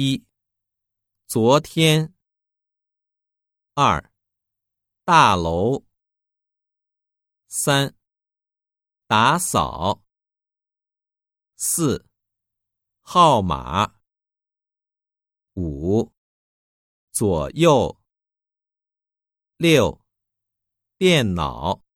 一昨天。二大楼。三打扫。四号码。五左右。六电脑。